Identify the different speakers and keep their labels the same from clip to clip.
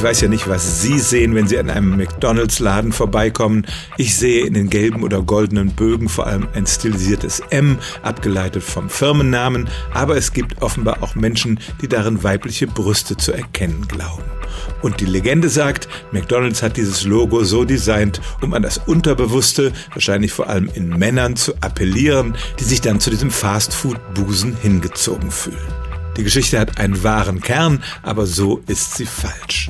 Speaker 1: Ich weiß ja nicht, was Sie sehen, wenn Sie an einem McDonalds-Laden vorbeikommen. Ich sehe in den gelben oder goldenen Bögen vor allem ein stilisiertes M, abgeleitet vom Firmennamen, aber es gibt offenbar auch Menschen, die darin weibliche Brüste zu erkennen glauben. Und die Legende sagt, McDonald's hat dieses Logo so designt, um an das Unterbewusste, wahrscheinlich vor allem in Männern, zu appellieren, die sich dann zu diesem Fastfood-Busen hingezogen fühlen. Die Geschichte hat einen wahren Kern, aber so ist sie falsch.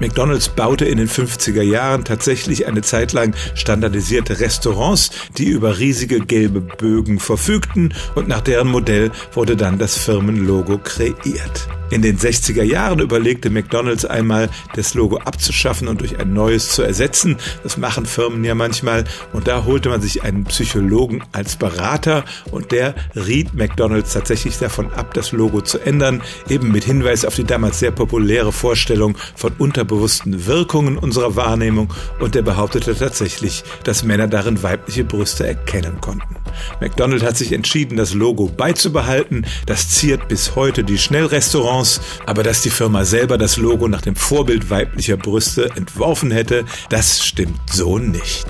Speaker 1: McDonald's baute in den 50er Jahren tatsächlich eine Zeit lang standardisierte Restaurants, die über riesige gelbe Bögen verfügten und nach deren Modell wurde dann das Firmenlogo kreiert. In den 60er Jahren überlegte McDonald's einmal, das Logo abzuschaffen und durch ein neues zu ersetzen. Das machen Firmen ja manchmal. Und da holte man sich einen Psychologen als Berater und der riet McDonald's tatsächlich davon ab, das Logo zu ändern, eben mit Hinweis auf die damals sehr populäre Vorstellung von unterbewussten Wirkungen unserer Wahrnehmung und der behauptete tatsächlich, dass Männer darin weibliche Brüste erkennen konnten. McDonald hat sich entschieden, das Logo beizubehalten. Das ziert bis heute die Schnellrestaurants. Aber dass die Firma selber das Logo nach dem Vorbild weiblicher Brüste entworfen hätte, das stimmt so nicht.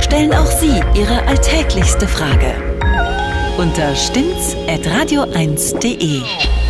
Speaker 2: Stellen auch Sie Ihre alltäglichste Frage unter stimmt's.radio1.de.